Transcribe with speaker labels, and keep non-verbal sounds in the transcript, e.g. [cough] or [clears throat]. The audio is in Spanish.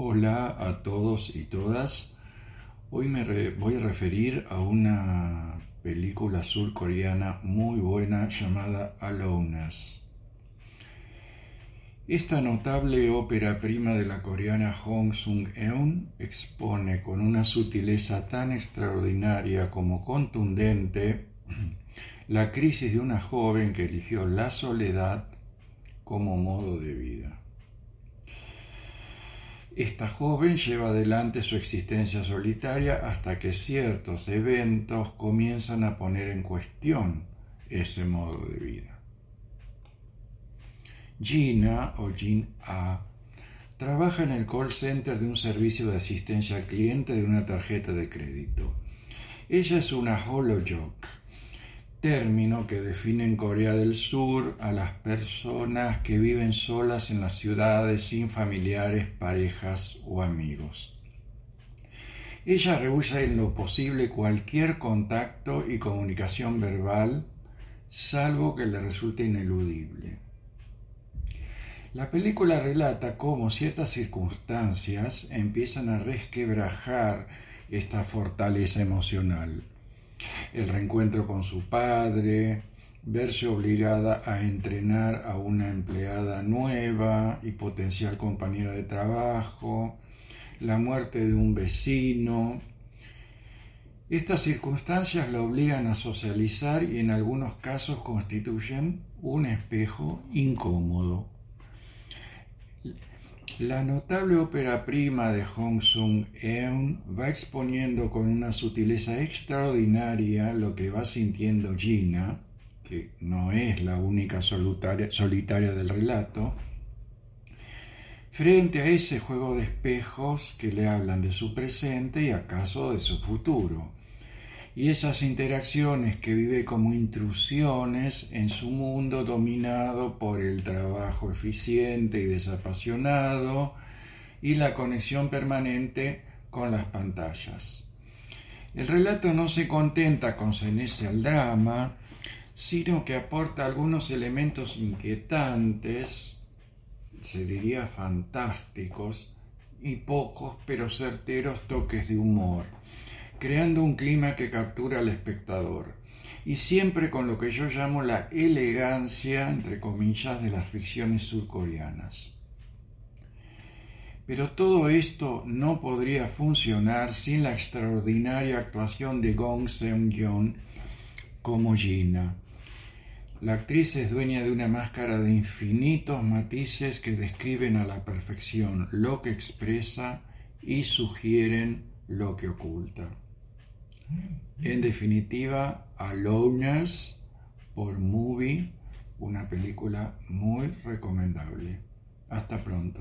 Speaker 1: Hola a todos y todas. Hoy me voy a referir a una película surcoreana muy buena llamada Aloneness. Esta notable ópera prima de la coreana Hong Sung-eun expone con una sutileza tan extraordinaria como contundente [clears throat] la crisis de una joven que eligió la soledad como modo de vida. Esta joven lleva adelante su existencia solitaria hasta que ciertos eventos comienzan a poner en cuestión ese modo de vida. Gina o Jin A trabaja en el call center de un servicio de asistencia al cliente de una tarjeta de crédito. Ella es una holojock término que define en Corea del Sur a las personas que viven solas en las ciudades sin familiares, parejas o amigos. Ella rehúsa en lo posible cualquier contacto y comunicación verbal, salvo que le resulte ineludible. La película relata cómo ciertas circunstancias empiezan a resquebrajar esta fortaleza emocional el reencuentro con su padre, verse obligada a entrenar a una empleada nueva y potencial compañera de trabajo, la muerte de un vecino. Estas circunstancias la obligan a socializar y en algunos casos constituyen un espejo incómodo. La notable ópera prima de Hong Sung-eun va exponiendo con una sutileza extraordinaria lo que va sintiendo Gina, que no es la única solitaria del relato, frente a ese juego de espejos que le hablan de su presente y acaso de su futuro y esas interacciones que vive como intrusiones en su mundo dominado por el trabajo eficiente y desapasionado y la conexión permanente con las pantallas. El relato no se contenta con cenese al drama, sino que aporta algunos elementos inquietantes, se diría fantásticos, y pocos pero certeros toques de humor creando un clima que captura al espectador, y siempre con lo que yo llamo la elegancia, entre comillas, de las ficciones surcoreanas. Pero todo esto no podría funcionar sin la extraordinaria actuación de Gong Seung-yeon como Gina. La actriz es dueña de una máscara de infinitos matices que describen a la perfección lo que expresa y sugieren lo que oculta. En definitiva, Aloners por Movie, una película muy recomendable. Hasta pronto.